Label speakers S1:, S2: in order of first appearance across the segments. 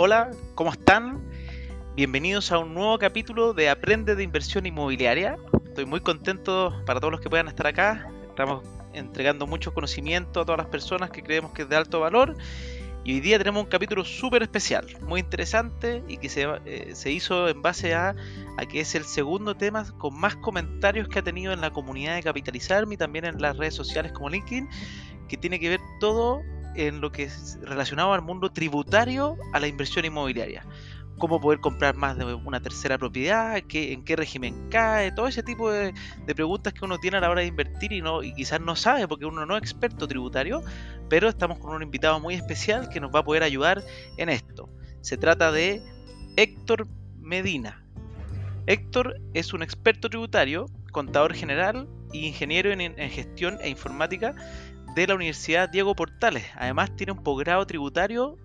S1: Hola, ¿cómo están? Bienvenidos a un nuevo capítulo de Aprende de Inversión Inmobiliaria. Estoy muy contento para todos los que puedan estar acá. Estamos entregando mucho conocimiento a todas las personas que creemos que es de alto valor. Y hoy día tenemos un capítulo súper especial, muy interesante y que se, eh, se hizo en base a, a, que es el segundo tema con más comentarios que ha tenido en la comunidad de Capitalizarme y también en las redes sociales como LinkedIn, que tiene que ver todo en lo que es relacionado al mundo tributario a la inversión inmobiliaria. Cómo poder comprar más de una tercera propiedad, qué, en qué régimen cae, todo ese tipo de, preguntas que uno tiene a la hora de invertir y, no, y quizás no sabe porque uno no es experto tributario, pero estamos con un invitado muy especial que nos va a poder ayudar en esto. Se trata de Héctor Medina. Héctor es un experto tributario, contador general e ingeniero en, en gestión e informática de la Universidad Diego Portales. Además tiene un posgrado tributario,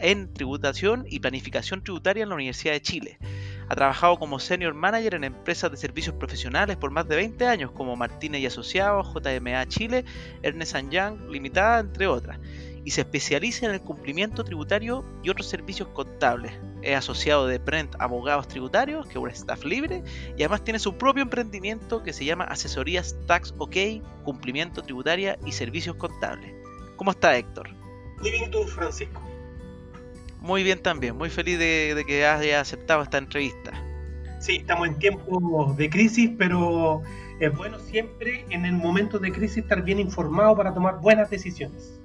S1: en tributación y planificación tributaria en la Universidad de Chile. Ha trabajado como senior manager en empresas de servicios profesionales por más de 20 años, como Martínez y Asociados, JMA Chile, Ernest Young Limitada, entre otras, y se especializa en el cumplimiento tributario y otros servicios contables. Es asociado de Brent Abogados Tributarios, que es un staff libre, y además tiene su propio emprendimiento que se llama Asesorías Tax OK, Cumplimiento Tributaria y Servicios Contables. ¿Cómo está Héctor?
S2: Muy bien, tú, Francisco.
S1: Muy bien también, muy feliz de, de que haya aceptado esta entrevista.
S2: Sí, estamos en tiempos de crisis, pero es bueno siempre en el momento de crisis estar bien informado para tomar buenas decisiones.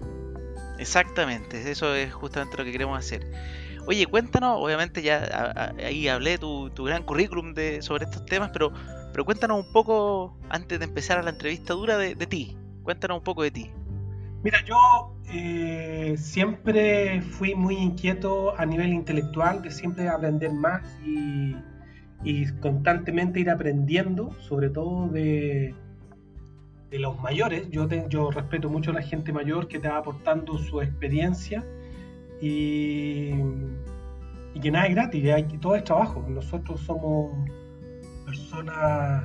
S1: Exactamente, eso es justamente lo que queremos hacer. Oye, cuéntanos, obviamente ya ahí hablé tu, tu gran currículum de, sobre estos temas, pero, pero cuéntanos un poco, antes de empezar a la entrevista dura, de, de ti. Cuéntanos un poco de ti.
S2: Mira, yo eh, siempre fui muy inquieto a nivel intelectual, de siempre aprender más y, y constantemente ir aprendiendo, sobre todo de, de los mayores. Yo, yo respeto mucho a la gente mayor que te va aportando su experiencia y, y que nada es gratis, hay, todo es trabajo. Nosotros somos personas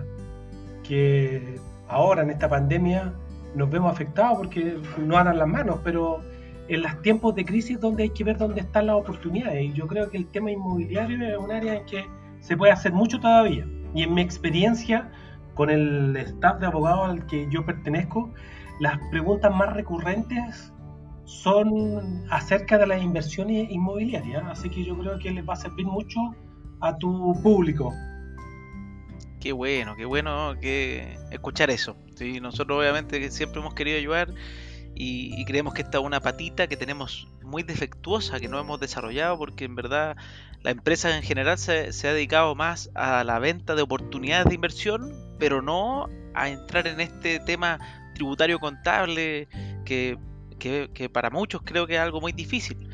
S2: que ahora en esta pandemia nos vemos afectados porque no andan las manos, pero en los tiempos de crisis donde hay que ver dónde están las oportunidades. Y yo creo que el tema inmobiliario es un área en que se puede hacer mucho todavía. Y en mi experiencia con el staff de abogados al que yo pertenezco, las preguntas más recurrentes son acerca de las inversiones inmobiliarias. Así que yo creo que les va a servir mucho a tu público.
S1: Qué bueno, qué bueno que escuchar eso. ¿sí? Nosotros obviamente siempre hemos querido ayudar y, creemos que esta es una patita que tenemos muy defectuosa, que no hemos desarrollado porque en verdad la empresa en general se, se ha dedicado más a la venta de oportunidades de inversión, pero no a entrar en este tema tributario contable que, que, que para muchos creo que es algo muy difícil.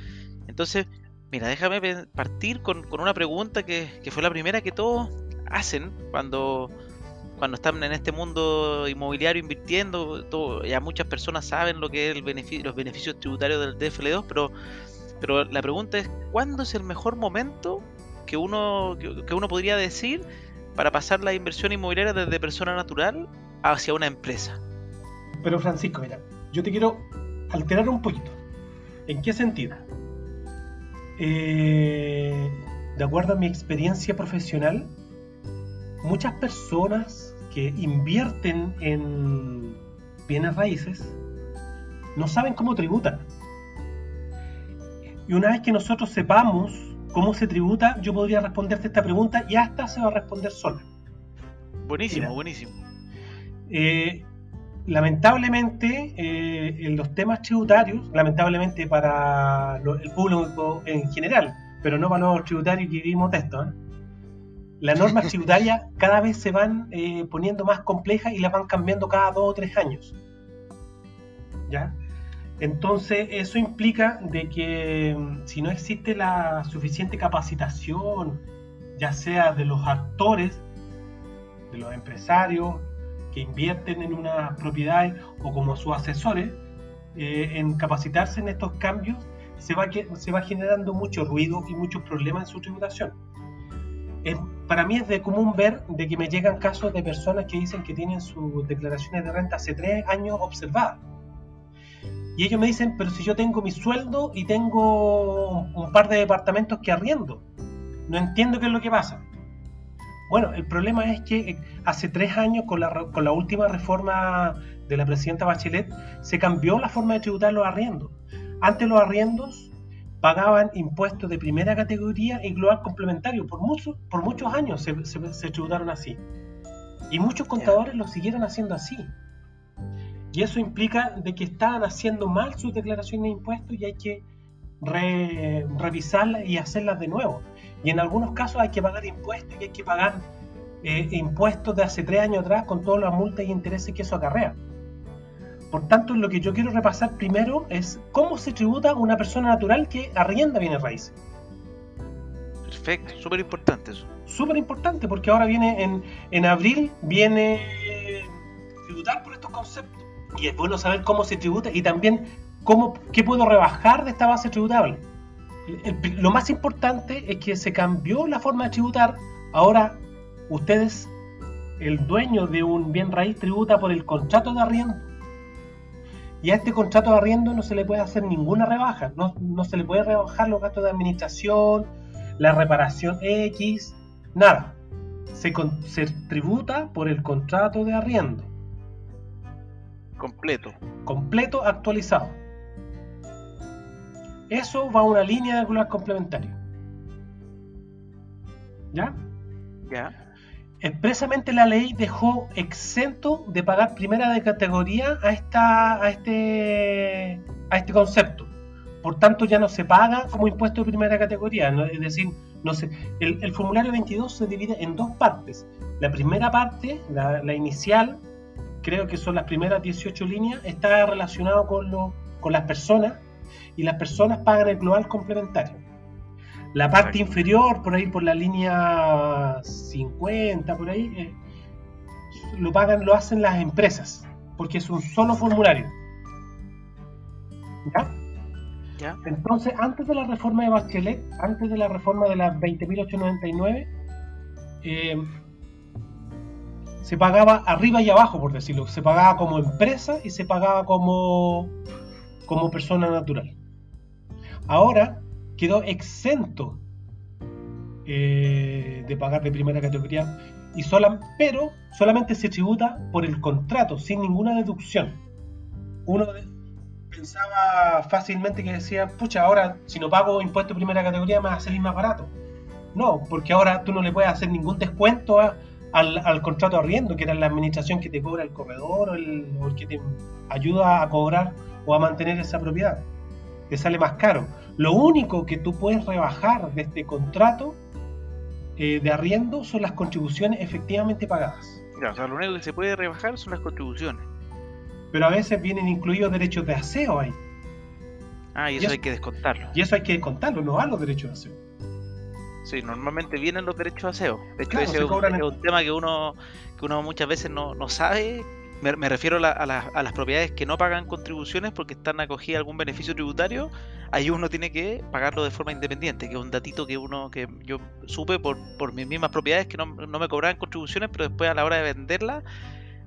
S1: Entonces, mira, déjame partir con, con una pregunta que, que fue la primera que todos hacen cuando, cuando están en este mundo inmobiliario invirtiendo. Ya muchas personas saben lo que es el beneficio, los beneficios tributarios del DFL2, pero, pero la pregunta es, ¿cuándo es el mejor momento que uno, que, que uno podría decir para pasar la inversión inmobiliaria desde persona natural hacia una empresa?
S2: Pero Francisco, mira, yo te quiero alterar un poquito. ¿En qué sentido? Eh, de acuerdo a mi experiencia profesional, muchas personas que invierten en bienes raíces no saben cómo tributan. Y una vez que nosotros sepamos cómo se tributa, yo podría responderte esta pregunta y hasta se va a responder sola.
S1: Buenísimo, Mira, buenísimo.
S2: Eh, lamentablemente, eh, en los temas tributarios, lamentablemente para lo, el público en general, pero no para los tributarios que vivimos de esto, ¿eh? Las normas tributarias cada vez se van eh, poniendo más complejas y las van cambiando cada dos o tres años. ¿Ya? Entonces, eso implica de que mm, si no existe la suficiente capacitación, ya sea de los actores, de los empresarios que invierten en una propiedad o como sus asesores, eh, en capacitarse en estos cambios, se va, se va generando mucho ruido y muchos problemas en su tributación. Para mí es de común ver de que me llegan casos de personas que dicen que tienen sus declaraciones de renta hace tres años observadas Y ellos me dicen, pero si yo tengo mi sueldo y tengo un par de departamentos que arriendo, no entiendo qué es lo que pasa. Bueno, el problema es que eh, hace tres años, con la, con la última reforma de la presidenta Bachelet, se cambió la forma de tributar los arriendos. Antes los arriendos pagaban impuestos de primera categoría y global complementario. Por, muchos por muchos años se, se, tributaron así. Y muchos contadores lo siguieron haciendo así. Y eso implica de que estaban haciendo mal sus declaraciones de impuestos y hay que revisarlas y hacerlas de nuevo. Y en algunos casos hay que pagar impuestos y hay que pagar eh, impuestos de hace tres años atrás con todas las multas y intereses que eso acarrea. Por tanto, lo que yo quiero repasar primero es cómo se tributa una persona natural que arrienda bienes raíces.
S1: Perfecto, súper importante eso.
S2: Súper importante porque ahora viene en, en abril, viene tributar por estos conceptos. Y es bueno saber cómo se tributa y también cómo, qué puedo rebajar de esta base tributable lo más importante es que se cambió la forma de tributar. Ahora ustedes, el dueño de un bien raíz, tributa por el contrato de arriendo. Y a este contrato de arriendo no se le puede hacer ninguna rebaja. No, se le puede rebajar los gastos de administración, la reparación X, nada. Se, se tributa por el contrato de arriendo.
S1: Completo.
S2: Completo actualizado. Eso va a una línea de regular complementario. ¿Ya?
S1: Ya.
S2: Expresamente la ley dejó exento de pagar primera de categoría a, esta, a, este, a este concepto. Por tanto, ya no se paga como impuesto de primera categoría. Es decir, no se, el, formulario 22 se divide en dos partes. La primera parte, la, la, inicial, creo que son las primeras 18 líneas, está relacionado con, lo, con las personas y las personas pagan el global complementario. La parte inferior, por ahí por la línea 50, por ahí, eh, lo pagan, lo hacen las empresas, porque es un solo formulario. ¿Ya? ¿Ya? Entonces, antes de la reforma de Bachelet, antes de la reforma de la 20.899, eh, se pagaba arriba y abajo, por decirlo. Se pagaba como empresa y se pagaba como, como persona natural ahora quedó exento eh, de pagar de primera categoría, y pero solamente se tributa por el contrato, sin ninguna deducción. Uno pensaba fácilmente que decía, pucha, ahora si no pago impuesto de primera categoría me va a salir más barato. No, porque ahora tú no le puedes hacer ningún descuento al, contrato de arriendo, que era la administración que te cobra el corredor o el que te ayuda a cobrar o a mantener esa propiedad te sale más caro. Lo único que tú puedes rebajar de este contrato eh, de arriendo son las contribuciones efectivamente pagadas.
S1: o sea, lo único que se puede rebajar son las contribuciones.
S2: Pero a veces vienen incluidos derechos de aseo ahí.
S1: Ah, y eso, hay que descontarlo.
S2: Y eso hay que descontarlo, no van los derechos de aseo.
S1: Sí, normalmente vienen los derechos de aseo. De hecho, ese es un, tema que uno, que uno muchas veces no, no sabe me, refiero a, las propiedades que no pagan contribuciones porque están acogidas a algún beneficio tributario, ahí uno tiene que pagarlo de forma independiente, que es un datito que uno que yo supe por, por mis mismas propiedades que no, me cobraban contribuciones, pero después a la hora de venderla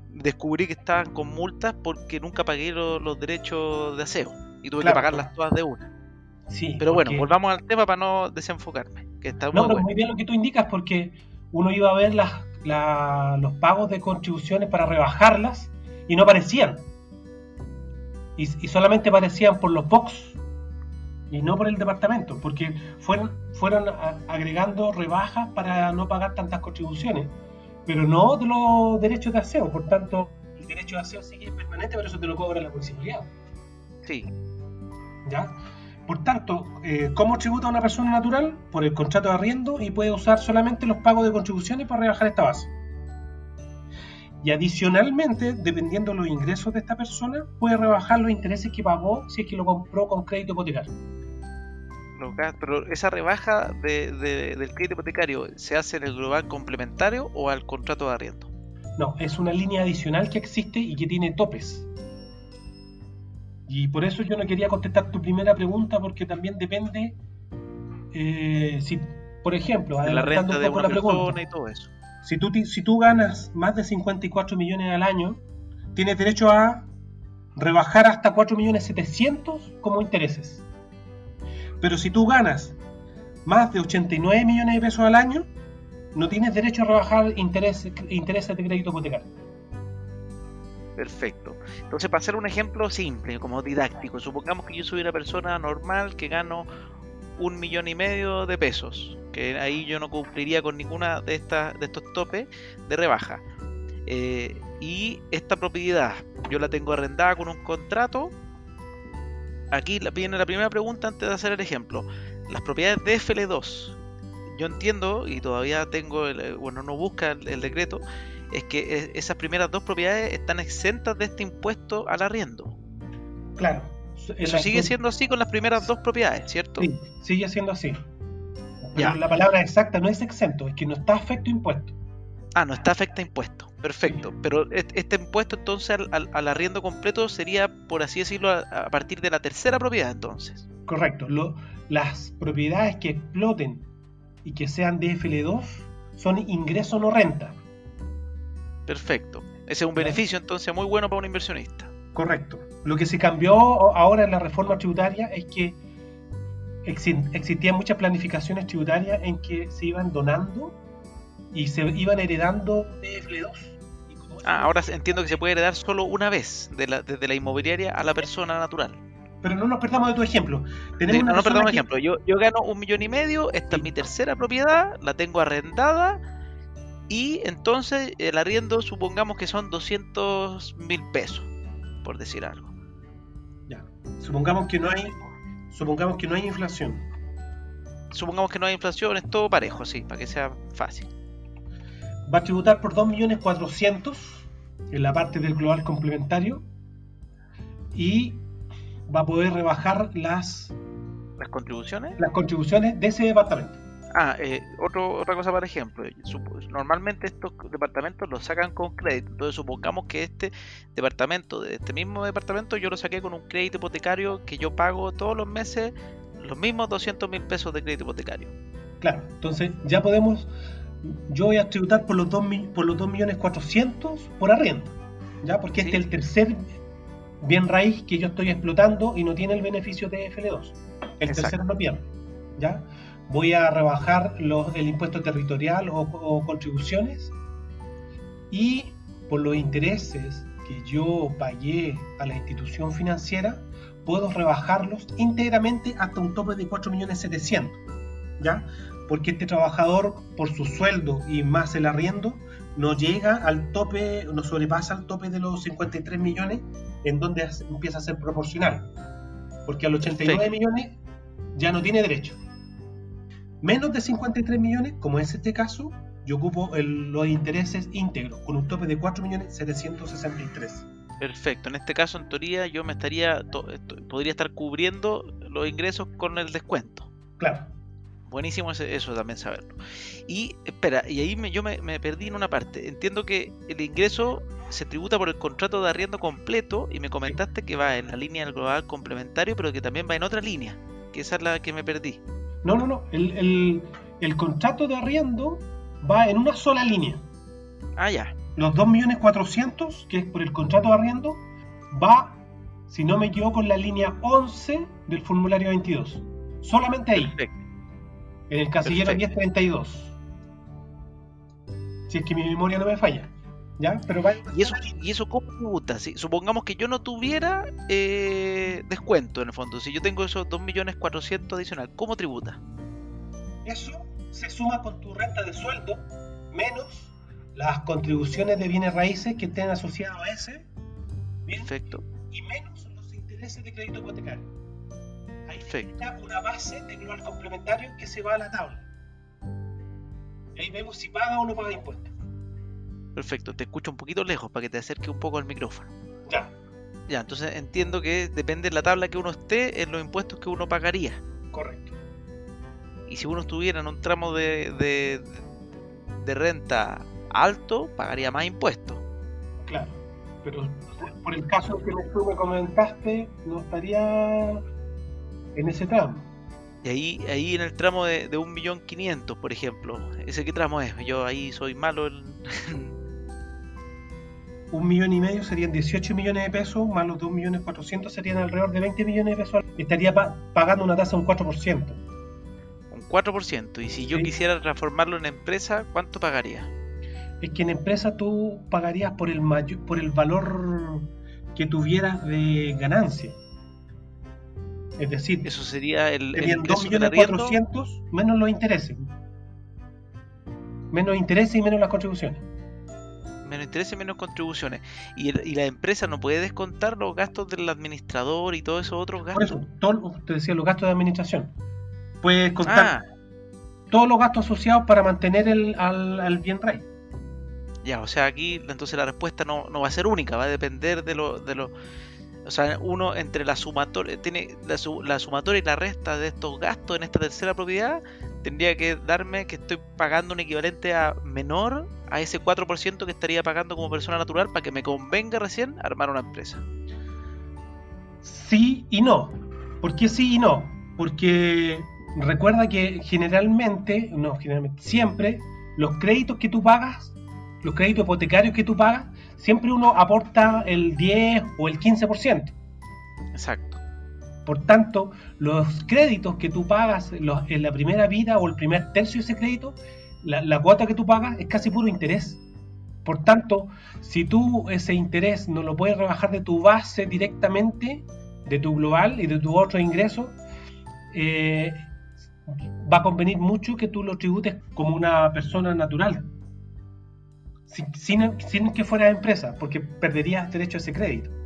S1: descubrí que estaban con multas porque nunca pagué los derechos de aseo y tuve que pagarlas todas de una. Sí, pero bueno, volvamos al tema para no desenfocarme. Que está
S2: no, muy bien lo que tú indicas porque uno iba a ver las los pagos de contribuciones para rebajarlas y no aparecían. Y, solamente aparecían por los box y no por el departamento, porque fueron, fueron agregando rebajas para no pagar tantas contribuciones, pero no de los derechos de aseo. Por tanto, el derecho de aseo sigue permanente, pero eso te lo cobra la municipalidad.
S1: Sí.
S2: ¿Ya? Por tanto, eh, ¿cómo tributa una persona natural? Por el contrato de arriendo y puede usar solamente los pagos de contribuciones para rebajar esta base. Y adicionalmente, dependiendo de los ingresos de esta persona, puede rebajar los intereses que pagó si es que lo compró con crédito hipotecario.
S1: Pero esa rebaja del crédito hipotecario se hace en el global complementario o al contrato de arriendo?
S2: No, es una línea adicional que existe y que tiene topes. Y por eso yo no quería contestar tu primera pregunta, porque también depende eh, si, por ejemplo,
S1: de la renta de una persona y todo eso.
S2: Si tú, si tú ganas más de 54 millones al año, tienes derecho a rebajar hasta 4.700.000 como intereses. Pero si tú ganas más de 89 millones de pesos al año, no tienes derecho a rebajar intereses, intereses de crédito hipotecario.
S1: Perfecto. Entonces, para hacer un ejemplo simple, como didáctico, supongamos que yo soy una persona normal que gano un millón y medio de pesos, que ahí yo no cumpliría con ninguna de estas de estos topes de rebaja. Eh, y esta propiedad yo la tengo arrendada con un contrato. Aquí viene la primera pregunta antes de hacer el ejemplo. Las propiedades de FL2. Yo entiendo y todavía tengo, el, bueno, no busca el, decreto, es que esas primeras dos propiedades están exentas de este impuesto al arriendo.
S2: Claro.
S1: Eso sigue siendo así con las primeras dos propiedades, ¿cierto?
S2: Sí, sigue siendo así. Pero la palabra exacta no es exento, es que no está afecto a impuesto.
S1: Ah, no está afecta a impuesto. Perfecto. Pero este impuesto entonces al, arriendo completo sería, por así decirlo, a, partir de la tercera propiedad entonces.
S2: Correcto. las propiedades que exploten y que sean de FL2 son ingreso no renta.
S1: Perfecto. Ese es un beneficio entonces muy bueno para un inversionista.
S2: Correcto. Lo que se cambió ahora en la reforma tributaria es que existían muchas planificaciones tributarias en que se iban donando y se iban heredando de FL2.
S1: Ah, ahora entiendo que se puede heredar solo una vez de la, desde la inmobiliaria a la persona natural.
S2: Pero no nos perdamos de tu ejemplo.
S1: Tenemos no nos perdamos de ejemplo. Yo, yo gano un millón y medio, esta es mi tercera propiedad, la tengo arrendada y entonces el arriendo supongamos que son 200 mil pesos, por decir algo.
S2: Ya. Supongamos que no hay, supongamos que no hay inflación.
S1: Supongamos que no hay inflación, es todo parejo, sí, para que sea fácil
S2: va a tributar por 2.400.000 en la parte del global complementario y va a poder rebajar las
S1: las contribuciones
S2: las contribuciones de ese departamento.
S1: Ah, eh, otra cosa por ejemplo, normalmente estos departamentos los sacan con crédito, entonces supongamos que este departamento, de este mismo departamento, yo lo saqué con un crédito hipotecario que yo pago todos los meses los mismos 200 mil pesos de crédito hipotecario.
S2: Claro, entonces ya podemos yo voy a tributar por los 2 por los millones 400 por arriendo, ¿ya? Porque este es el tercer bien raíz que yo estoy explotando y no tiene el beneficio de FL2. El tercero no pierde, ¿ya? Voy a rebajar los, el impuesto territorial o, contribuciones y por los intereses que yo pagué a la institución financiera, puedo rebajarlos íntegramente hasta un tope de 4.700.000, ¿ya? porque este trabajador, por su sueldo y más el arriendo, no llega al tope, no sobrepasa el tope de los 53 millones, en donde empieza a ser proporcional. Porque a los 89 millones ya no tiene derecho. Menos de 53 millones, como es este caso, yo ocupo los intereses íntegros, con un tope de 4 millones 763.
S1: Perfecto, en este caso en teoría yo me estaría, podría estar cubriendo los ingresos con el descuento.
S2: Claro.
S1: Buenísimo eso también saberlo. Y espera, y ahí me, yo me, perdí en una parte. Entiendo que el ingreso se tributa por el contrato de arriendo completo y me comentaste que va en la línea del global complementario, pero que también va en otra línea, que esa es la que me perdí.
S2: No, no, no. El, el contrato de arriendo va en una sola línea.
S1: Ah, ya.
S2: Los 2.400.000, que es por el contrato de arriendo, va, si no me equivoco, en la línea 11 del formulario 22. Solamente ahí. Perfecto en el casillero 1032. Si es que mi memoria no me falla. ¿Ya? Pero
S1: ¿Y, eso, ¿Y eso cómo tributa? Si, supongamos que yo no tuviera eh, descuento en el fondo. Si yo tengo esos 2.400.000 adicional, ¿cómo tributa?
S2: Eso se suma con tu renta de sueldo menos las contribuciones de bienes raíces que estén asociados a ese.
S1: Perfecto.
S2: Y menos los intereses de crédito hipotecario una base de global complementario que se va a la tabla. ahí vemos si paga o no paga impuestos.
S1: Perfecto, te escucho un poquito lejos para que te acerque un poco al micrófono.
S2: Ya.
S1: Ya, entonces entiendo que depende de la tabla que uno esté en los impuestos que uno pagaría.
S2: Correcto.
S1: Y si uno estuviera en un tramo de, de, de renta alto, pagaría más impuestos.
S2: Claro, pero por el caso que tú me comentaste, no estaría en ese tramo.
S1: Y ahí, ahí en el tramo de, de 1.500.000, por ejemplo, ¿ese qué tramo es? Yo ahí soy malo en...
S2: un millón y medio serían 18 millones de pesos, más los 2 millones 400 serían alrededor de 20 millones de pesos. Estaría pagando una tasa de un 4%.
S1: Un 4%. Y si yo quisiera transformarlo en empresa, ¿cuánto pagaría?
S2: Es que en empresa tú pagarías por el, mayor, por el valor que tuvieras de ganancia. Es decir,
S1: eso sería el,
S2: serían 2 millones 400 menos los intereses. Menos intereses y menos las contribuciones
S1: menos intereses, menos contribuciones. Y, la empresa no puede descontar los gastos del administrador y todos esos otros gastos.
S2: Por eso, te decía, los gastos de administración. Puedes contar ah. todos los gastos asociados para mantener el, al, bien rey.
S1: Ya, o sea, aquí entonces la respuesta no, va a ser única, va a depender de lo, de lo, o sea, uno entre la sumatoria, tiene la, la, sumatoria y la resta de estos gastos en esta tercera propiedad tendría que darme que estoy pagando un equivalente a menor a ese 4% que estaría pagando como persona natural para que me convenga recién armar una empresa.
S2: Sí y no. ¿Por qué sí y no? Porque recuerda que generalmente, no, generalmente, siempre los créditos que tú pagas, los créditos hipotecarios que tú pagas, siempre uno aporta el 10 o el 15%.
S1: Exacto.
S2: Por tanto, los créditos que tú pagas en la primera vida o el primer tercio de ese crédito, la, cuota que tú pagas es casi puro interés. Por tanto, si tú ese interés no lo puedes rebajar de tu base directamente, de tu global y de tu otro ingreso, eh, va a convenir mucho que tú lo tributes como una persona natural, sin, sin que fuera empresa, porque perderías derecho a ese crédito.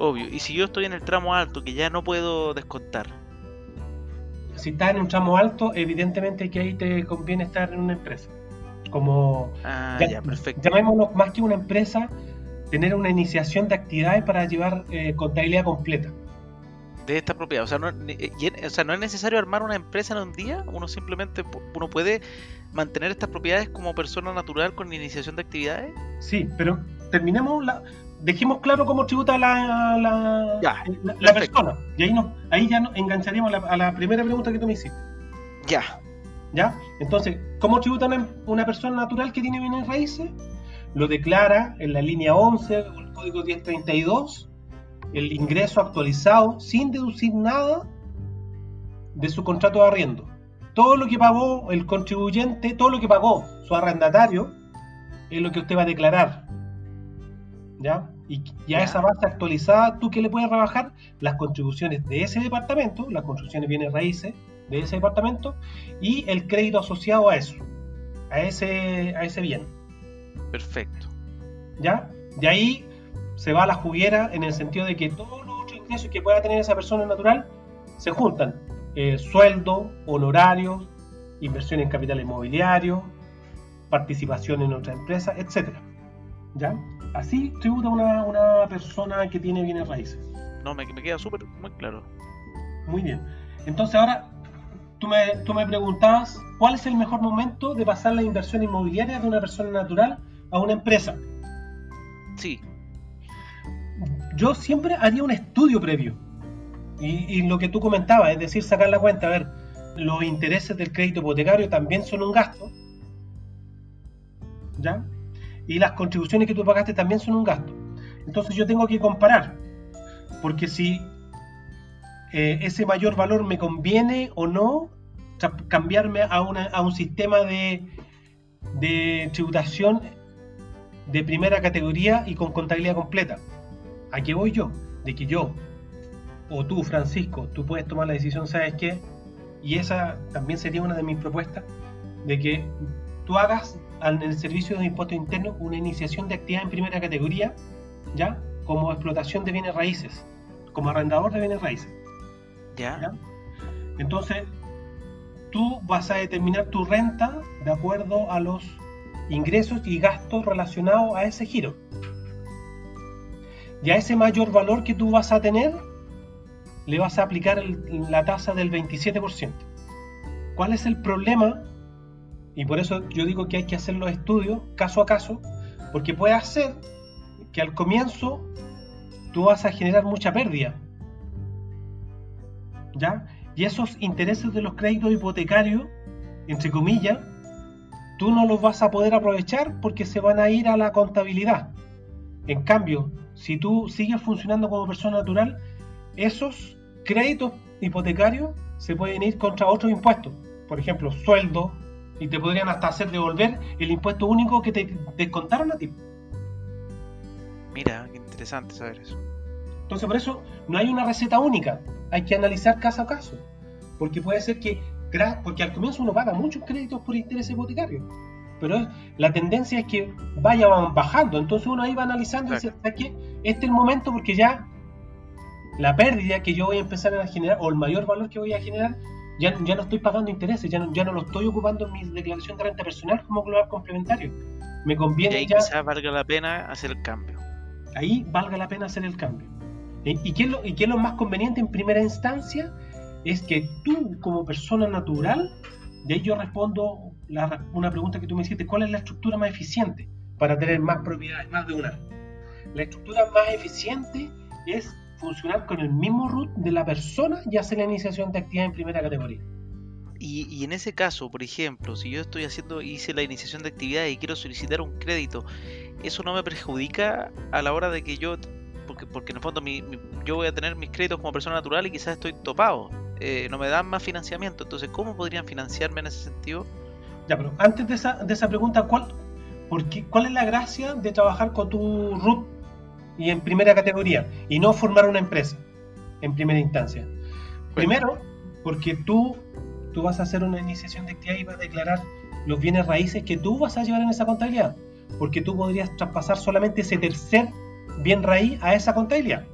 S1: Obvio. Y si yo estoy en el tramo alto, que ya no puedo descontar.
S2: Si estás en un tramo alto, evidentemente que ahí te conviene estar en una empresa. Como.
S1: Ah, ya, perfecto.
S2: Llamémoslo más que una empresa, tener una iniciación de actividades para llevar eh, contabilidad completa.
S1: De esta propiedad. O sea, no, eh, o sea, no es necesario armar una empresa en un día. Uno simplemente uno puede mantener estas propiedades como persona natural con iniciación de actividades.
S2: Sí, pero terminemos la, dejemos claro cómo tributa la, la, persona. Y ahí, no, ahí ya nos engancharíamos a la, primera pregunta que tú me hiciste.
S1: Ya.
S2: ¿Ya? Entonces, ¿cómo tributa una, persona natural que tiene bienes raíces? Lo declara en la línea 11 del código 1032, el ingreso actualizado sin deducir nada de su contrato de arriendo. Todo lo que pagó el contribuyente, todo lo que pagó su arrendatario, es lo que usted va a declarar ¿ya? Y, a esa base actualizada, ¿tú qué le puedes rebajar? Las contribuciones de ese departamento, las construcciones bienes raíces de ese departamento y el crédito asociado a eso, a ese, a ese bien.
S1: Perfecto.
S2: ¿Ya? De ahí se va a la juguera en el sentido de que todos los otros ingresos que pueda tener esa persona natural se juntan. Eh, sueldo, honorarios, inversión en capital inmobiliario, participación en otra empresa, etc. ¿Ya? Así tributa una, una persona que tiene bienes raíces.
S1: No, me, me queda súper muy claro.
S2: Muy bien. Entonces ahora tú me, tú me preguntabas cuál es el mejor momento de pasar la inversión inmobiliaria de una persona natural a una empresa.
S1: Sí.
S2: Yo siempre haría un estudio previo. Y, y, lo que tú comentabas, es decir, sacar la cuenta, a ver, los intereses del crédito hipotecario también son un gasto. ¿Ya? Y las contribuciones que tú pagaste también son un gasto. Entonces yo tengo que comparar, porque si eh, ese mayor valor me conviene o no cambiarme a, a un sistema de, de tributación de primera categoría y con contabilidad completa. ¿A qué voy yo? De que yo, o tú, Francisco, tú puedes tomar la decisión, ¿sabes qué? Y esa también sería una de mis propuestas, de que tú hagas en el servicio de impuestos internos una iniciación de actividad en primera categoría, ¿ya? Como explotación de bienes raíces, como arrendador de bienes raíces.
S1: ¿Ya?
S2: Entonces, tú vas a determinar tu renta de acuerdo a los ingresos y gastos relacionados a ese giro. Y a ese mayor valor que tú vas a tener, le vas a aplicar la tasa del 27%. ¿Cuál es el problema y por eso yo digo que hay que hacer los estudios caso a caso, porque puede hacer que al comienzo tú vas a generar mucha pérdida. ¿Ya? Y esos intereses de los créditos hipotecarios, entre comillas, tú no los vas a poder aprovechar porque se van a ir a la contabilidad. En cambio, si tú sigues funcionando como persona natural, esos créditos hipotecarios se pueden ir contra otros impuestos. Por ejemplo, sueldo, y te podrían hasta hacer devolver el impuesto único que te descontaron a ti.
S1: Mira, qué interesante saber eso.
S2: Entonces, por eso no hay una receta única. Hay que analizar caso a caso. Porque puede ser que, porque al comienzo uno paga muchos créditos por interés hipotecario. Pero la tendencia es que vaya bajando. Entonces uno ahí va analizando y dice, que este es el momento porque ya la pérdida que yo voy a empezar a generar, o el mayor valor que voy a generar, ya, ya no estoy pagando intereses, ya no, ya no lo estoy ocupando en mi declaración de renta personal como global complementario. Me conviene
S1: y ahí
S2: ya.
S1: Quizás valga la pena hacer el cambio.
S2: Ahí valga la pena hacer el cambio. ¿Y qué, es lo, ¿Y qué es lo más conveniente en primera instancia? Es que tú, como persona natural, de ahí yo respondo una pregunta que tú me hiciste: ¿cuál es la estructura más eficiente para tener más propiedades, más de una? La estructura más eficiente es funcionar con el mismo root de la persona y hacer la iniciación de actividad en primera categoría.
S1: Y, y, en ese caso, por ejemplo, si yo estoy haciendo, hice la iniciación de actividad y quiero solicitar un crédito, ¿eso no me perjudica a la hora de que yo, porque, porque en el fondo mi, yo voy a tener mis créditos como persona natural y quizás estoy topado, eh, no me dan más financiamiento, entonces ¿cómo podrían financiarme en ese sentido?
S2: Ya, pero antes de esa, de esa pregunta, ¿cuál, porque, ¿cuál es la gracia de trabajar con tu root y en primera categoría y no formar una empresa en primera instancia? Primero, porque tú, tú vas a hacer una iniciación de actividad y vas a declarar los bienes raíces que tú vas a llevar en esa contabilidad, porque tú podrías traspasar solamente ese tercer bien raíz a esa contabilidad,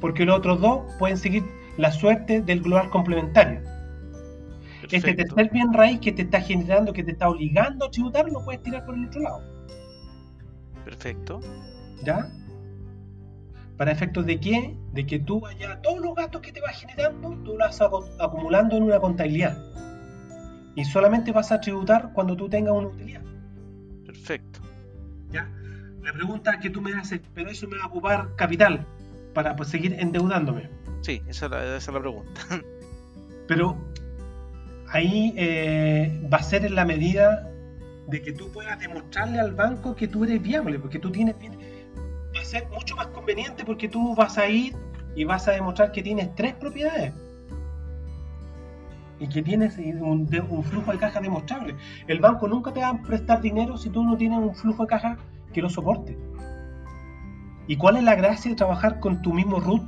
S2: porque los otros dos pueden seguir la suerte del global complementario. Este tercer bien raíz que te está generando, que te está obligando a tributar, lo puedes tirar por el otro lado.
S1: Perfecto.
S2: ¿Ya? ¿Para efectos de qué? De que tú vayas, todos los gastos que te vas generando, tú los vas acumulando en una contabilidad. Y solamente vas a tributar cuando tú tengas una utilidad.
S1: Perfecto.
S2: ¿Ya? La pregunta que tú me haces, pero eso me va a ocupar capital para pues, seguir endeudándome.
S1: Sí, esa es la, esa es la pregunta.
S2: Pero ahí eh, va a ser en la medida de que tú puedas demostrarle al banco que tú eres viable, porque tú tienes a ser mucho más conveniente porque tú vas a ir y vas a demostrar que tienes tres propiedades y que tienes un, flujo de caja demostrable. El banco nunca te va a prestar dinero si tú no tienes un flujo de caja que lo soporte. ¿Y cuál es la gracia de trabajar con tu mismo root,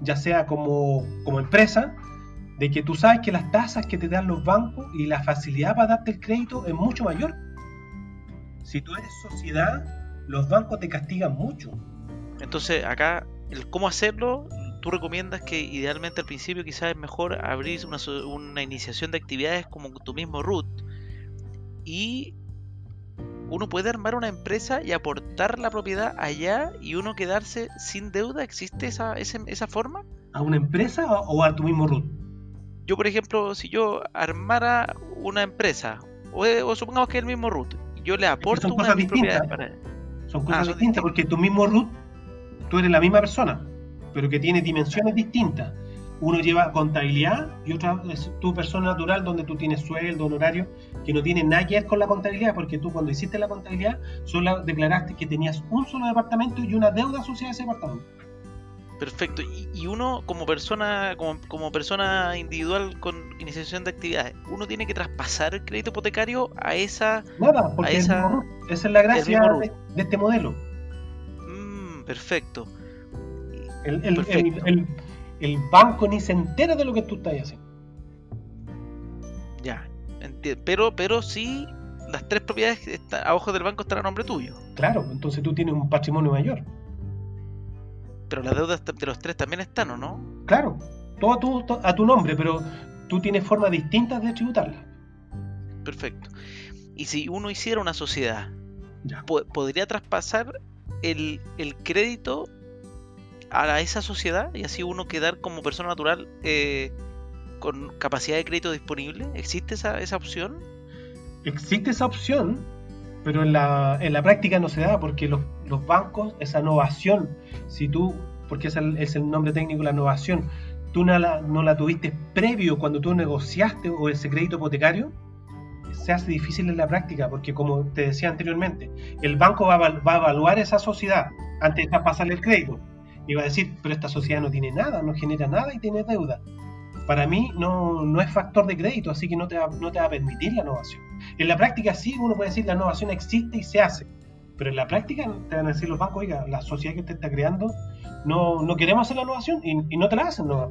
S2: ya sea como, como empresa, de que tú sabes que las tasas que te dan los bancos y la facilidad para darte el crédito es mucho mayor? Si tú eres sociedad, los bancos te castigan mucho.
S1: Entonces, acá, el cómo hacerlo, tú recomiendas que idealmente al principio quizás es mejor abrir una, una iniciación de actividades como tu mismo root y uno puede armar una empresa y aportar la propiedad allá y uno quedarse sin deuda. ¿Existe esa, esa, forma?
S2: ¿A una empresa o a tu mismo root?
S1: Yo, por ejemplo, si yo armara una empresa, o, supongamos que es el mismo root, yo le aporto
S2: son cosas distintas. Son cosas ah, distintas porque tu mismo root, tú eres la misma persona, pero que tiene dimensiones distintas uno lleva contabilidad y otra es tu persona natural donde tú tienes sueldo, honorario, que no tiene nada que ver con la contabilidad, porque tú cuando hiciste la contabilidad solo declaraste que tenías un solo departamento y una deuda asociada a ese departamento.
S1: Perfecto. Y, uno como persona, como, persona individual con iniciación de actividades, uno tiene que traspasar el crédito hipotecario a esa.
S2: Nada, porque esa, esa es la gracia de, este modelo.
S1: Perfecto.
S2: el, el, el banco ni se entera de lo que tú estás haciendo.
S1: Ya, pero, pero sí, las tres propiedades a ojos del banco están a nombre tuyo.
S2: Claro, entonces tú tienes un patrimonio mayor.
S1: Pero las deudas de los tres también están, ¿o no?
S2: Claro, todo a tu, a tu nombre, pero tú tienes formas distintas de tributarla.
S1: Perfecto. Y si uno hiciera una sociedad, ¿podría traspasar el, el crédito a esa sociedad y así uno quedar como persona natural eh, con capacidad de crédito disponible? ¿Existe esa, esa opción?
S2: Existe esa opción, pero en la, en la práctica no se da porque los, los bancos, esa innovación, si tú, porque es el, es el nombre técnico, la innovación, tú no la, no la tuviste previo cuando tú negociaste o ese crédito hipotecario, se hace difícil en la práctica porque como te decía anteriormente, el banco va a, va evaluar esa sociedad antes de traspasarle el crédito. Iba a decir, pero esta sociedad no tiene nada, no genera nada y tiene deuda. Para mí no, no es factor de crédito, así que no te, va, no te va a permitir la innovación. En la práctica sí, uno puede decir la innovación existe y se hace, pero en la práctica te van a decir los bancos, oiga, la sociedad que usted está creando, no, no queremos hacer la innovación y, y no te la hacen. ¿no?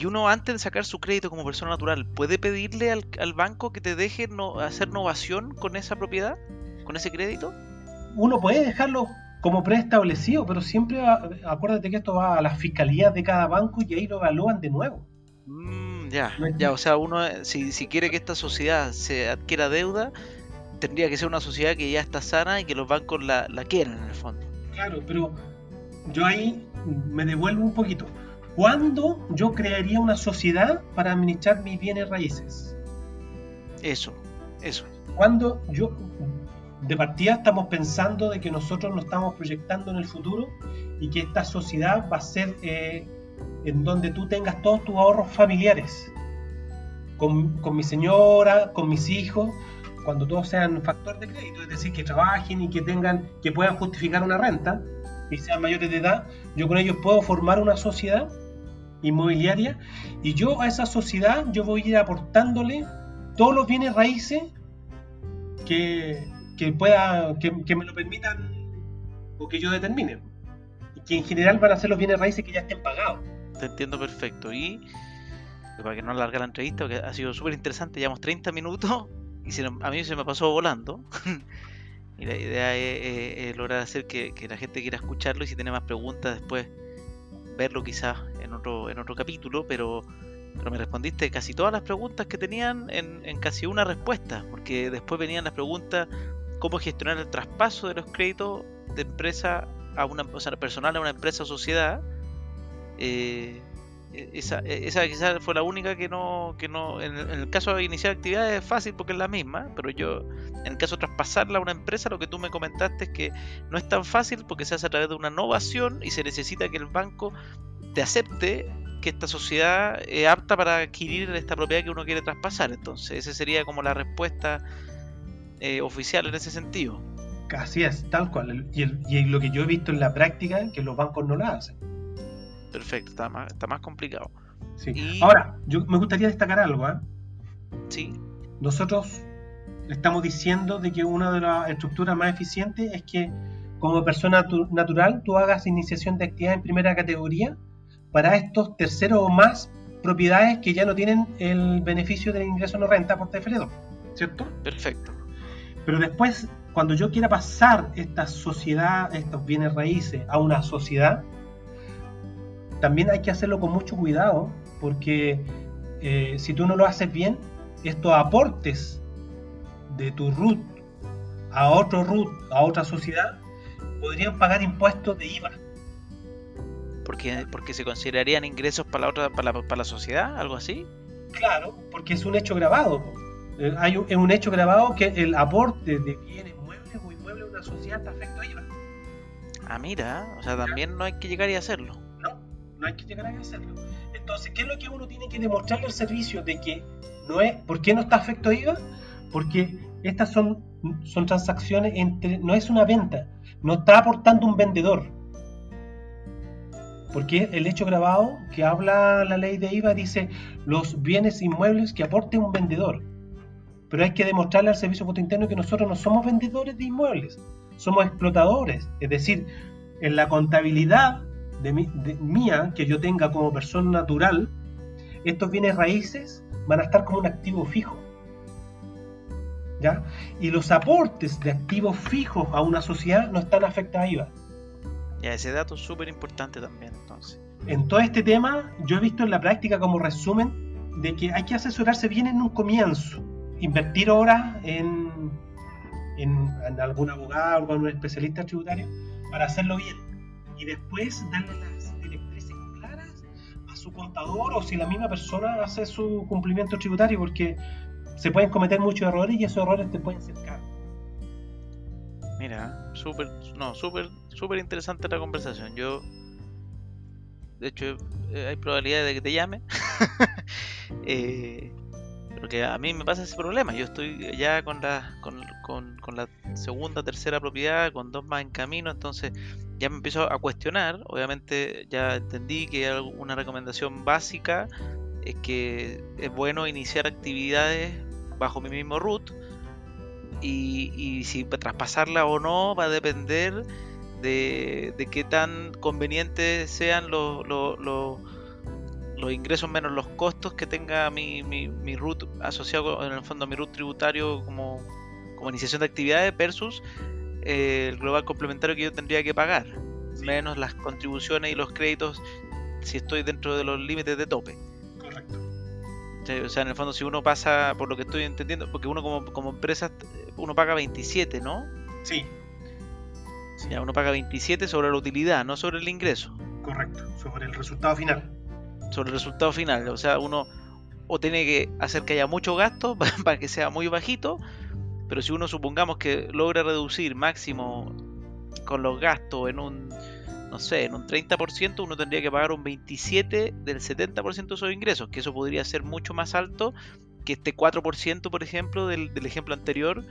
S1: Y uno antes de sacar su crédito como persona natural, ¿puede pedirle al, al banco que te deje no, hacer innovación con esa propiedad, con ese crédito?
S2: Uno puede dejarlo como preestablecido, pero siempre va- acuérdate que esto va a las fiscalías de cada banco y ahí lo evalúan de nuevo.
S1: Mm, ya, ya, o sea, uno, eh, si, si quiere que esta sociedad se adquiera deuda, tendría que ser una sociedad que ya está sana y que los bancos la, la quieran en el fondo.
S2: Claro, pero yo ahí me devuelvo un poquito. ¿Cuándo yo crearía una sociedad para administrar mis bienes raíces?
S1: Eso, eso.
S2: Cuando yo, de partida, estamos pensando de que nosotros nos estamos proyectando en el futuro y que esta sociedad va a ser eh, en donde tú tengas todos tus ahorros familiares. Con, con mi señora, con mis hijos, cuando todos sean factor de crédito, es decir, que trabajen y que tengan, que puedan justificar una renta y sean mayores de edad, yo con ellos puedo formar una sociedad inmobiliaria y yo a esa sociedad yo voy a ir aportándole todos los bienes raíces que, que pueda que, que me lo permitan o que yo determine y que en general van a ser los bienes raíces que ya estén pagados
S1: Te entiendo perfecto. Y para que no alargue la entrevista, que ha sido súper interesante, llevamos 30 minutos y a mí se me pasó volando. y la idea es, es- es lograr hacer que, que la gente quiera escucharlo y si tiene más preguntas después verlo quizás en otro, en otro capítulo, pero, pero me respondiste casi todas las preguntas que tenían en, en casi una respuesta, porque después venían las preguntas cómo gestionar el traspaso de los créditos de empresa a una, o sea, personal a una empresa o sociedad. Eh, esa, e- esa quizás fue la única que no, que no en, el- caso de iniciar actividades es fácil porque es la misma, pero yo, en el caso de traspasarla a una empresa, lo que tú me comentaste es que no es tan fácil porque se hace a través de una innovación y se necesita que el banco te acepte que esta sociedad es apta para adquirir esta propiedad que uno quiere traspasar. Entonces, esa sería como la respuesta eh, oficial en ese sentido.
S2: así es tal cual y, y lo que yo he visto en la práctica que los bancos no la hacen
S1: Perfecto, está más, está más complicado.
S2: Sí.
S1: Y-
S2: ahora yo me gustaría destacar algo ¿ah?
S1: Sí,
S2: nosotros estamos diciendo de que una de las estructuras más eficientes es que como persona tu- natural tú hagas iniciación de actividad en primera categoría para estos terceros o más propiedades que ya no tienen el beneficio del ingreso no renta por TFL2, ¿cierto?
S1: perfecto.
S2: Pero después, cuando yo quiera pasar esta sociedad, estos bienes raíces a una sociedad, también hay que hacerlo con mucho cuidado, porque eh, si tú no lo haces bien, estos aportes de tu RUT a otro RUT, a otra sociedad, podrían pagar impuestos de IVA.
S1: Porque, porque se considerarían ingresos para la otra, para la, para la sociedad, algo así.
S2: Claro, porque es un hecho grabado. Eh, hay un, es un hecho grabado que el aporte de bienes muebles o inmuebles a una sociedad está afecto a IVA.
S1: Ah, mira, o sea, también no hay que llegar y hacerlo.
S2: No, hay que llegar a hacerlo. Entonces, ¿qué es lo que uno tiene que demostrarle al servicio de que no es, ¿por qué no está afecto a IVA? Porque estas son, son transacciones entre, no es una venta, no está aportando un vendedor. Porque el hecho grabado que habla la ley de IVA dice los bienes inmuebles que aporte un vendedor. Pero hay que demostrarle al servicio de interno que nosotros no somos vendedores de inmuebles, somos explotadores. Es decir, en la contabilidad de, mi- de- mía que yo tenga como persona natural, estos bienes raíces van a estar como un activo fijo. ¿Ya? Y los aportes de activos fijos a una sociedad no están afectados a IVA.
S1: Ya, ese dato es súper importante también, entonces.
S2: En todo este tema, yo he visto en la práctica como resumen de que hay que asesorarse bien en un comienzo, invertir horas en, en, en algún abogado o en un especialista tributario para hacerlo bien y después darle las directrices claras a su contador o si la misma persona hace su cumplimiento tributario porque se pueden cometer muchos errores y esos errores te pueden ser caros.
S1: Mira, súper, no, súper, súper interesante la conversación. Yo, de hecho, eh, hay probabilidad de que te llame. eh, porque a mí me pasa ese problema. Yo estoy ya con la, con, con, con la segunda, tercera propiedad, con dos más en camino, entonces ya me empiezo a cuestionar. Obviamente ya entendí que una recomendación básica es que es bueno iniciar actividades bajo mi mismo root y, y si traspasarla o no va a depender de, qué tan convenientes sean los, los, ingresos menos los costos que tenga mi, mi, mi root asociado en el fondo a mi root tributario como, como iniciación de actividades versus eh, el global complementario que yo tendría que pagar, menos las contribuciones y los créditos si estoy dentro de los límites de tope.
S2: Correcto.
S1: O sea, en el fondo, si uno pasa, por lo que estoy entendiendo, porque uno como, como empresa, uno paga 27, ¿no?
S2: Sí.
S1: Ya, uno paga 27 sobre la utilidad, no sobre el ingreso.
S2: Correcto, sobre el resultado final.
S1: Sobre el resultado final. O sea, uno o tiene que hacer que haya mucho gasto para que sea muy bajito, pero si uno supongamos que logra reducir máximo con los gastos en un no sé, en un 30% uno tendría que pagar un 27% del 70% de sus ingresos, que eso podría ser mucho más alto que este 4%, por ejemplo, del, ejemplo anterior,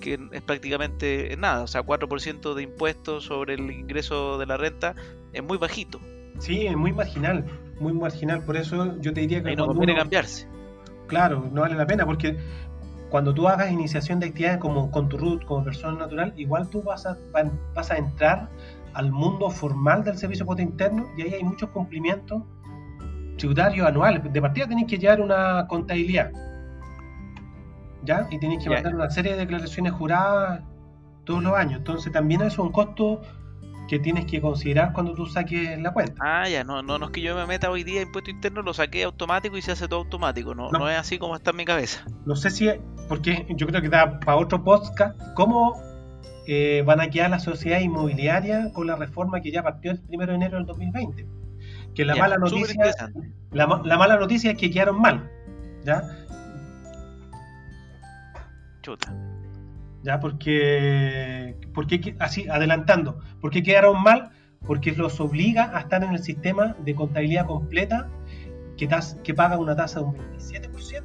S1: que es prácticamente nada, o sea, 4% de impuestos sobre el ingreso de la renta es muy bajito.
S2: Sí, es muy marginal, muy marginal, por eso yo te diría que...
S1: Ahí no conviene cambiarse.
S2: Claro, no vale la pena, porque cuando tú hagas iniciación de actividades como con tu root, como persona natural, igual tú vas a, vas a entrar al mundo formal del servicio cuota interno y ahí hay muchos cumplimientos tributarios anuales. De partida tenéis que llevar una contabilidad. ¿Ya? Y tenéis que mandar una serie de declaraciones juradas todos los años. Entonces también es un costo que tienes que considerar cuando tú saques la cuenta.
S1: Ah, ya, no, no, no es que yo me meta hoy día impuesto interno, lo saqué automático y se hace todo automático, no, no. es así como está en mi cabeza.
S2: No sé si, porque yo creo que da para otro podcast, ¿cómo eh, van a quedar la sociedad inmobiliaria con la reforma que ya partió el 1 de enero del 2020. Que la mala noticia la, mala noticia es que quedaron mal. ¿Ya?
S1: Chuta.
S2: Ya, porque, porque así, adelantando, ¿por qué quedaron mal? Porque los obliga a estar en el sistema de contabilidad completa que, que paga una tasa de un 27%,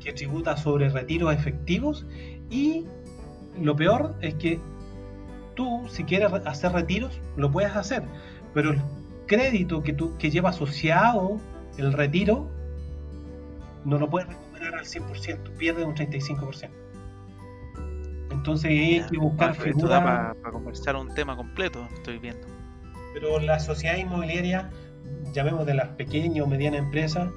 S2: que tributa sobre retiros efectivos y lo peor es que tú, si quieres hacer retiros, lo puedes hacer, pero el crédito que, tú, que lleva asociado el retiro no lo puedes recuperar al 100%, pierde un 35%. Entonces hay que buscar
S1: figuras. Para conversar un tema completo, estoy viendo.
S2: Pero la sociedad inmobiliaria, llamemos de las pequeñas o medianas empresas,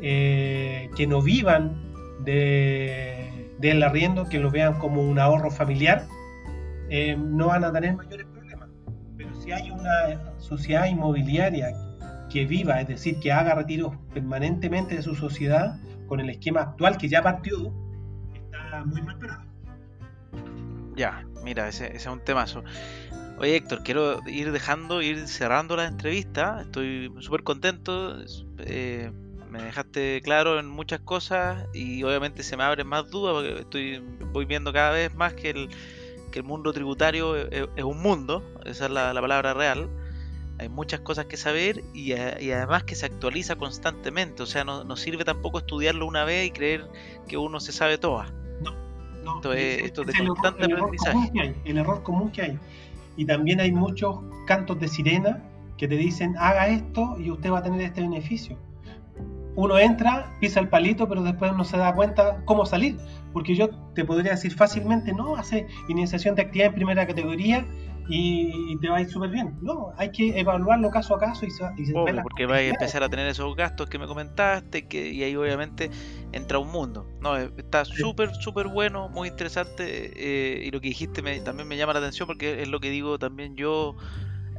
S2: eh, que no vivan de del arriendo, que lo vean como un ahorro familiar, eh, no van a tener mayores problemas. Pero si hay una sociedad inmobiliaria que viva, es decir, que haga retiros permanentemente de su sociedad con el esquema actual que ya partió, está muy mal parado.
S1: Ya, mira, ese, es un temazo. Oye Héctor, quiero ir dejando, ir cerrando la entrevista. Estoy súper contento. Eh, me dejaste claro en muchas cosas y obviamente se me abren más dudas porque estoy voy viendo cada vez más que el, que el mundo tributario es, un mundo, esa es la, palabra real. Hay muchas cosas que saber y, además que se actualiza constantemente, o sea, no, sirve tampoco estudiarlo una vez y creer que uno se sabe todas.
S2: No.
S1: Esto es, esto de constante aprendizaje.
S2: el error común que hay. Y también hay muchos cantos de sirena que te dicen haga esto y usted va a tener este beneficio uno entra, pisa el palito, pero después no se da cuenta cómo salir. Porque yo te podría decir fácilmente, no, hace iniciación de actividad en primera categoría y te va a ir súper bien. No, hay que evaluarlo caso a caso y, y
S1: porque va a empezar a tener esos gastos que me comentaste que, y ahí obviamente entra un mundo. No, eh, está súper, súper bueno, muy interesante eh, y lo que dijiste me, también me llama la atención porque es lo que digo también yo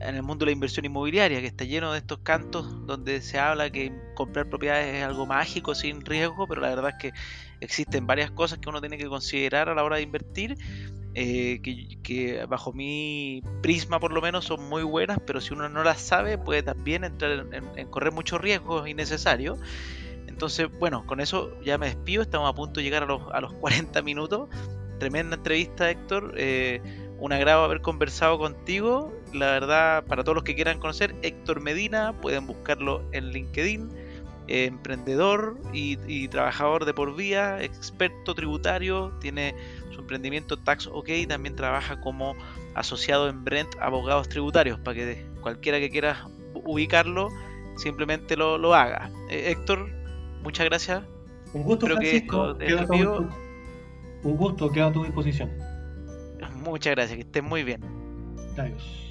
S1: en el mundo de la inversión inmobiliaria, que está lleno de estos cantos donde se habla que comprar propiedades es algo mágico, sin riesgo, pero la verdad es que existen varias cosas que uno tiene que considerar a la hora de invertir, eh, que, bajo mi prisma por lo menos son muy buenas, pero si uno no las sabe puede también entrar en, correr muchos riesgos innecesarios. Entonces, bueno, con eso ya me despido, estamos a punto de llegar a los, a los 40 minutos. Tremenda entrevista, Héctor. Eh, un agrado haber conversado contigo. La verdad, para todos los que quieran conocer, Héctor Medina, pueden buscarlo en LinkedIn. Eh, emprendedor y, trabajador de por vía, experto tributario, tiene su emprendimiento Tax OK, también trabaja como asociado en Brent Abogados Tributarios, para que cualquiera que quiera ubicarlo simplemente lo, lo haga. Eh, Héctor, muchas gracias.
S2: Un gusto,
S1: Creo que
S2: Francisco.
S1: esto-
S2: a
S1: esto
S2: tu- Un gusto, quedo a tu disposición.
S1: Muchas gracias, que estén muy bien.
S2: Adiós.